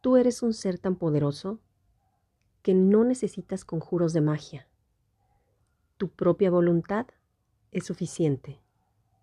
Tú eres un ser tan poderoso que no necesitas conjuros de magia. Tu propia voluntad es suficiente.